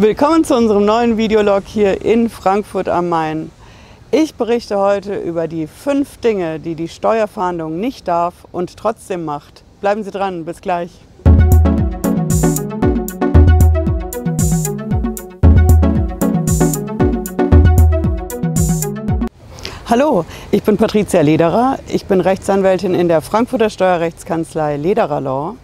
Willkommen zu unserem neuen Videolog hier in Frankfurt am Main. Ich berichte heute über die fünf Dinge, die die Steuerfahndung nicht darf und trotzdem macht. Bleiben Sie dran, bis gleich. Hallo, ich bin Patricia Lederer. Ich bin Rechtsanwältin in der Frankfurter Steuerrechtskanzlei Lederer Law.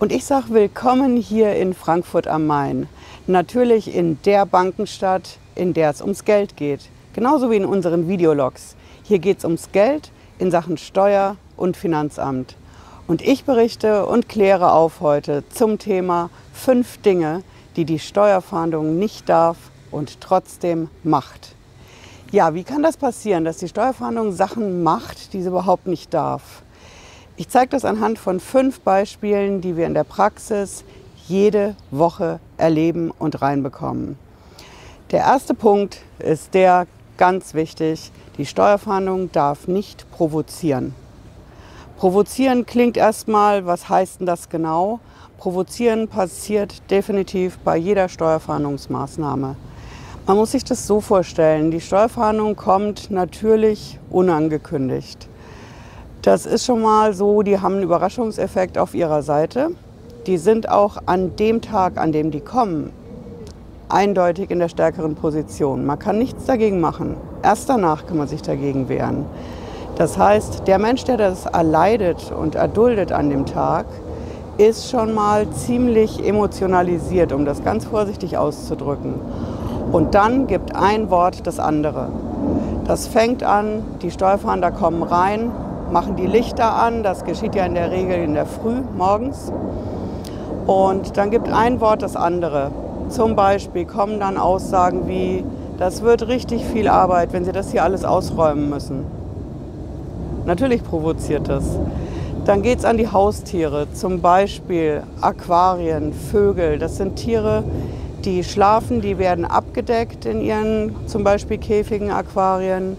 Und ich sage willkommen hier in Frankfurt am Main. Natürlich in der Bankenstadt, in der es ums Geld geht. Genauso wie in unseren Videologs. Hier geht es ums Geld in Sachen Steuer und Finanzamt. Und ich berichte und kläre auf heute zum Thema fünf Dinge, die die Steuerfahndung nicht darf und trotzdem macht. Ja, wie kann das passieren, dass die Steuerfahndung Sachen macht, die sie überhaupt nicht darf? Ich zeige das anhand von fünf Beispielen, die wir in der Praxis jede Woche erleben und reinbekommen. Der erste Punkt ist der ganz wichtig. Die Steuerfahndung darf nicht provozieren. Provozieren klingt erstmal, was heißt denn das genau? Provozieren passiert definitiv bei jeder Steuerfahndungsmaßnahme. Man muss sich das so vorstellen, die Steuerfahndung kommt natürlich unangekündigt. Das ist schon mal so, die haben einen Überraschungseffekt auf ihrer Seite die sind auch an dem Tag, an dem die kommen, eindeutig in der stärkeren Position. Man kann nichts dagegen machen. Erst danach kann man sich dagegen wehren. Das heißt, der Mensch, der das erleidet und erduldet an dem Tag, ist schon mal ziemlich emotionalisiert, um das ganz vorsichtig auszudrücken. Und dann gibt ein Wort das andere. Das fängt an, die Steuerfahnder kommen rein, machen die Lichter an, das geschieht ja in der Regel in der Früh morgens. Und dann gibt ein Wort das andere. Zum Beispiel kommen dann Aussagen wie, das wird richtig viel Arbeit, wenn Sie das hier alles ausräumen müssen. Natürlich provoziert das. Dann geht es an die Haustiere, zum Beispiel Aquarien, Vögel. Das sind Tiere, die schlafen, die werden abgedeckt in ihren zum Beispiel Käfigen, Aquarien.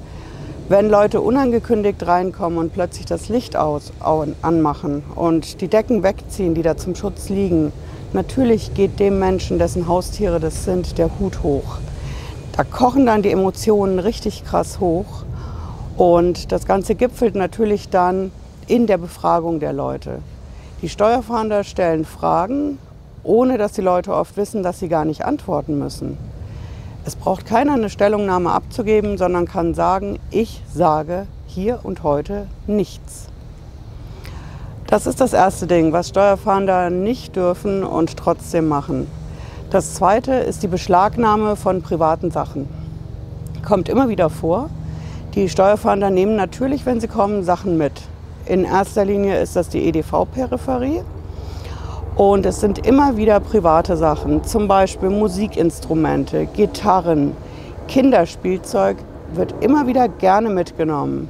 Wenn Leute unangekündigt reinkommen und plötzlich das Licht aus, anmachen und die Decken wegziehen, die da zum Schutz liegen, natürlich geht dem Menschen, dessen Haustiere das sind, der Hut hoch. Da kochen dann die Emotionen richtig krass hoch und das Ganze gipfelt natürlich dann in der Befragung der Leute. Die Steuerfahnder stellen Fragen, ohne dass die Leute oft wissen, dass sie gar nicht antworten müssen. Es braucht keiner eine Stellungnahme abzugeben, sondern kann sagen, ich sage hier und heute nichts. Das ist das erste Ding, was Steuerfahnder nicht dürfen und trotzdem machen. Das zweite ist die Beschlagnahme von privaten Sachen. Kommt immer wieder vor. Die Steuerfahnder nehmen natürlich, wenn sie kommen, Sachen mit. In erster Linie ist das die EDV-Peripherie. Und es sind immer wieder private Sachen, zum Beispiel Musikinstrumente, Gitarren, Kinderspielzeug wird immer wieder gerne mitgenommen.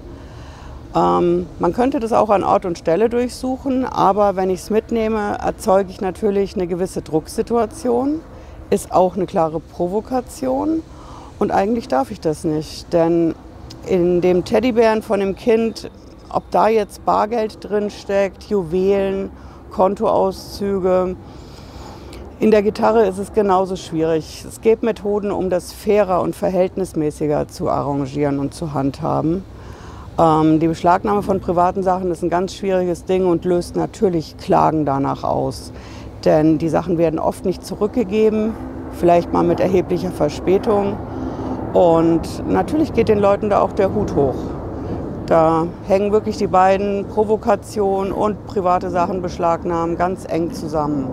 Ähm, man könnte das auch an Ort und Stelle durchsuchen, aber wenn ich es mitnehme, erzeuge ich natürlich eine gewisse Drucksituation, ist auch eine klare Provokation und eigentlich darf ich das nicht, denn in dem Teddybären von dem Kind, ob da jetzt Bargeld drin steckt, Juwelen Kontoauszüge. In der Gitarre ist es genauso schwierig. Es gibt Methoden, um das fairer und verhältnismäßiger zu arrangieren und zu handhaben. Ähm, die Beschlagnahme von privaten Sachen ist ein ganz schwieriges Ding und löst natürlich Klagen danach aus. Denn die Sachen werden oft nicht zurückgegeben, vielleicht mal mit erheblicher Verspätung. Und natürlich geht den Leuten da auch der Hut hoch. Da hängen wirklich die beiden Provokation und private Sachen beschlagnahmen ganz eng zusammen.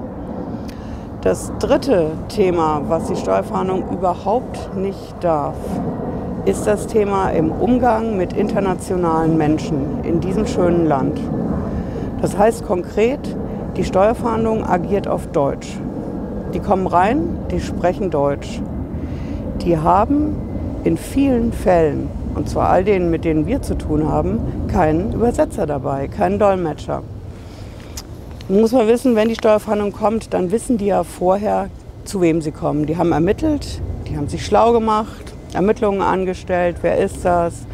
Das dritte Thema, was die Steuerfahndung überhaupt nicht darf, ist das Thema im Umgang mit internationalen Menschen in diesem schönen Land. Das heißt konkret, die Steuerfahndung agiert auf Deutsch. Die kommen rein, die sprechen Deutsch. Die haben in vielen Fällen und zwar all denen, mit denen wir zu tun haben, keinen Übersetzer dabei, keinen Dolmetscher. Muss man wissen, wenn die Steuerfahndung kommt, dann wissen die ja vorher, zu wem sie kommen. Die haben ermittelt, die haben sich schlau gemacht, Ermittlungen angestellt, wer ist das.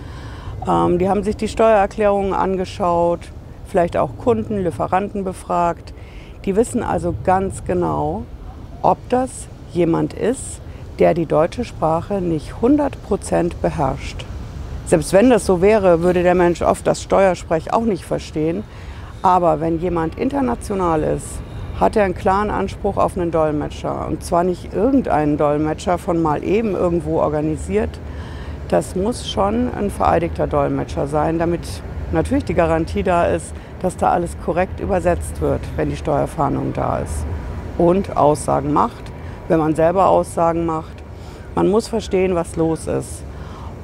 Ähm, die haben sich die Steuererklärungen angeschaut, vielleicht auch Kunden, Lieferanten befragt. Die wissen also ganz genau, ob das jemand ist, der die deutsche Sprache nicht 100% beherrscht. Selbst wenn das so wäre, würde der Mensch oft das Steuersprech auch nicht verstehen. Aber wenn jemand international ist, hat er einen klaren Anspruch auf einen Dolmetscher. Und zwar nicht irgendeinen Dolmetscher von mal eben irgendwo organisiert. Das muss schon ein vereidigter Dolmetscher sein, damit natürlich die Garantie da ist, dass da alles korrekt übersetzt wird, wenn die Steuerfahndung da ist. Und Aussagen macht, wenn man selber Aussagen macht. Man muss verstehen, was los ist.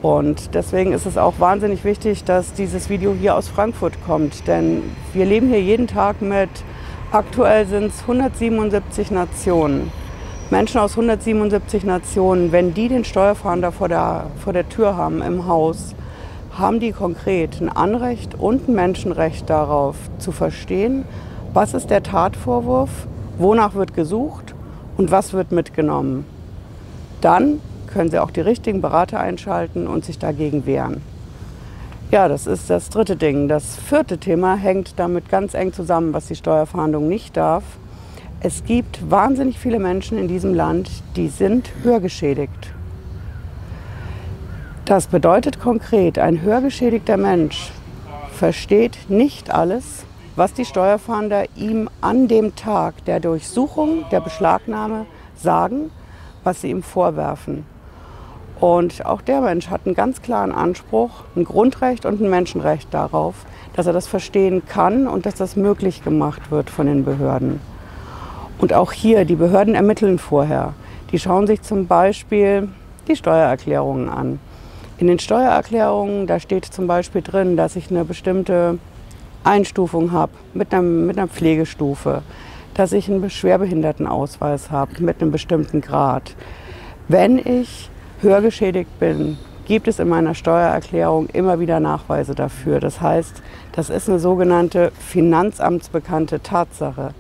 Und deswegen ist es auch wahnsinnig wichtig, dass dieses Video hier aus Frankfurt kommt. Denn wir leben hier jeden Tag mit, aktuell sind es 177 Nationen. Menschen aus 177 Nationen, wenn die den Steuerfahnder vor der, vor der Tür haben im Haus, haben die konkret ein Anrecht und ein Menschenrecht darauf zu verstehen, was ist der Tatvorwurf, wonach wird gesucht und was wird mitgenommen. Dann können Sie auch die richtigen Berater einschalten und sich dagegen wehren. Ja, das ist das dritte Ding. Das vierte Thema hängt damit ganz eng zusammen, was die Steuerfahndung nicht darf. Es gibt wahnsinnig viele Menschen in diesem Land, die sind hörgeschädigt. Das bedeutet konkret, ein hörgeschädigter Mensch versteht nicht alles, was die Steuerfahnder ihm an dem Tag der Durchsuchung, der Beschlagnahme sagen, was sie ihm vorwerfen. Und auch der Mensch hat einen ganz klaren Anspruch, ein Grundrecht und ein Menschenrecht darauf, dass er das verstehen kann und dass das möglich gemacht wird von den Behörden. Und auch hier, die Behörden ermitteln vorher. Die schauen sich zum Beispiel die Steuererklärungen an. In den Steuererklärungen, da steht zum Beispiel drin, dass ich eine bestimmte Einstufung habe mit einer, mit einer Pflegestufe, dass ich einen Schwerbehindertenausweis habe mit einem bestimmten Grad. Wenn ich hörgeschädigt bin, gibt es in meiner Steuererklärung immer wieder Nachweise dafür. Das heißt, das ist eine sogenannte finanzamtsbekannte Tatsache.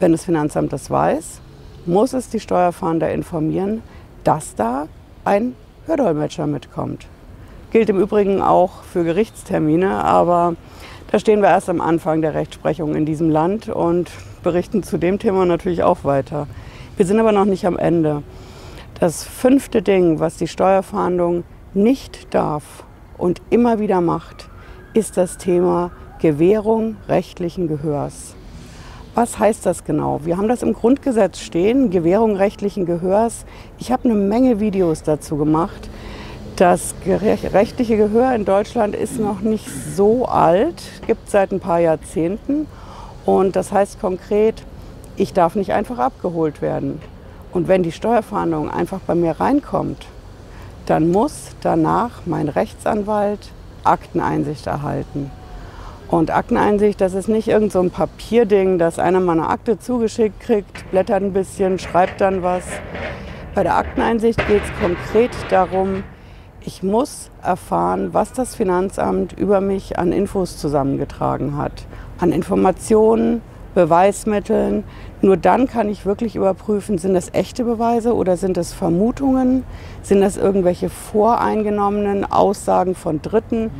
Wenn das Finanzamt das weiß, muss es die Steuerfahnder informieren, dass da ein Hördolmetscher mitkommt. Gilt im Übrigen auch für Gerichtstermine, aber da stehen wir erst am Anfang der Rechtsprechung in diesem Land und berichten zu dem Thema natürlich auch weiter. Wir sind aber noch nicht am Ende. Das fünfte Ding, was die Steuerfahndung nicht darf und immer wieder macht, ist das Thema Gewährung rechtlichen Gehörs. Was heißt das genau? Wir haben das im Grundgesetz stehen, Gewährung rechtlichen Gehörs. Ich habe eine Menge Videos dazu gemacht. Das rechtliche Gehör in Deutschland ist noch nicht so alt, gibt seit ein paar Jahrzehnten. Und das heißt konkret, ich darf nicht einfach abgeholt werden. Und wenn die Steuerfahndung einfach bei mir reinkommt, dann muss danach mein Rechtsanwalt Akteneinsicht erhalten. Und Akteneinsicht, das ist nicht irgend so ein Papierding, dass einer mal eine Akte zugeschickt kriegt, blättert ein bisschen, schreibt dann was. Bei der Akteneinsicht geht es konkret darum, ich muss erfahren, was das Finanzamt über mich an Infos zusammengetragen hat, an Informationen, Beweismitteln. Nur dann kann ich wirklich überprüfen, sind das echte Beweise oder sind das Vermutungen? Sind das irgendwelche voreingenommenen Aussagen von Dritten?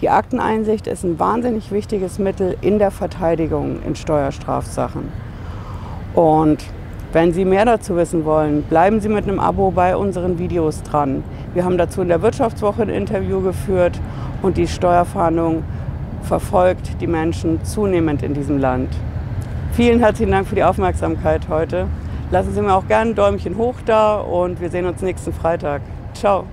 Die Akteneinsicht ist ein wahnsinnig wichtiges Mittel in der Verteidigung in Steuerstrafsachen. Und wenn Sie mehr dazu wissen wollen, bleiben Sie mit einem Abo bei unseren Videos dran. Wir haben dazu in der Wirtschaftswoche ein Interview geführt und die Steuerfahndung verfolgt die Menschen zunehmend in diesem Land. Vielen herzlichen Dank für die Aufmerksamkeit heute. Lassen Sie mir auch gerne ein Däumchen hoch da und wir sehen uns nächsten Freitag. Ciao.